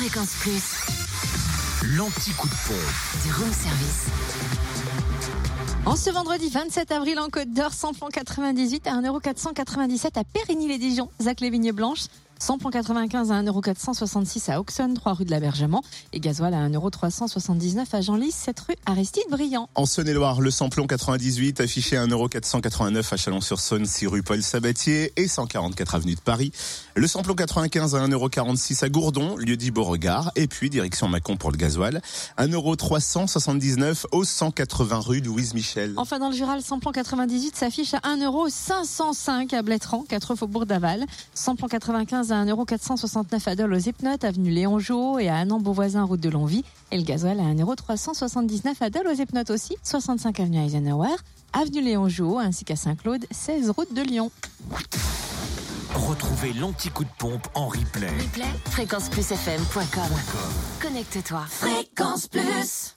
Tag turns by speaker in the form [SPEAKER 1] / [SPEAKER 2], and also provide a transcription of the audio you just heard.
[SPEAKER 1] Fréquence Plus,
[SPEAKER 2] L'anti-coup de pompe.
[SPEAKER 1] du room service.
[SPEAKER 3] En ce vendredi 27 avril en Côte d'Or, samplon 98 à 1,497€ à Périgny-les-Dijon, Zac les Vignes Blanches. Samplon 95 à 1,466€ à Auxonne, 3 rue de l'Abergement. Et gasoil à 1,379€ à Genlis, 7 rue Aristide Briand.
[SPEAKER 4] En Saône-et-Loire, le samplon 98 affiché à 1,489€ à Chalon-sur-Saône, 6 rue Paul Sabatier et 144 avenue de Paris. Le samplon 95 à 1,46€ à Gourdon, lieu dit Beauregard. Et puis, direction Mâcon pour le gasoil, 1,379€ au 180 rue Louise Michel.
[SPEAKER 3] Enfin, dans le Jura, le samplon 98 s'affiche à 1,505€ à Blétran, 4 faubourg d'Aval. Samplon 95 à 1,469€ à Dole aux Epnotes, avenue Léon Jouot et à Annan-Beauvoisin, route de Longvie. Et le gasoil à 1,379€ à Dole aux Epnotes aussi, 65 avenue Eisenhower, avenue Léon Jouot ainsi qu'à Saint-Claude, 16 route de Lyon.
[SPEAKER 2] Retrouvez l'anti-coup de pompe en replay.
[SPEAKER 1] Replay, fréquenceplusfm.com. Connecte-toi. Fréquence Plus.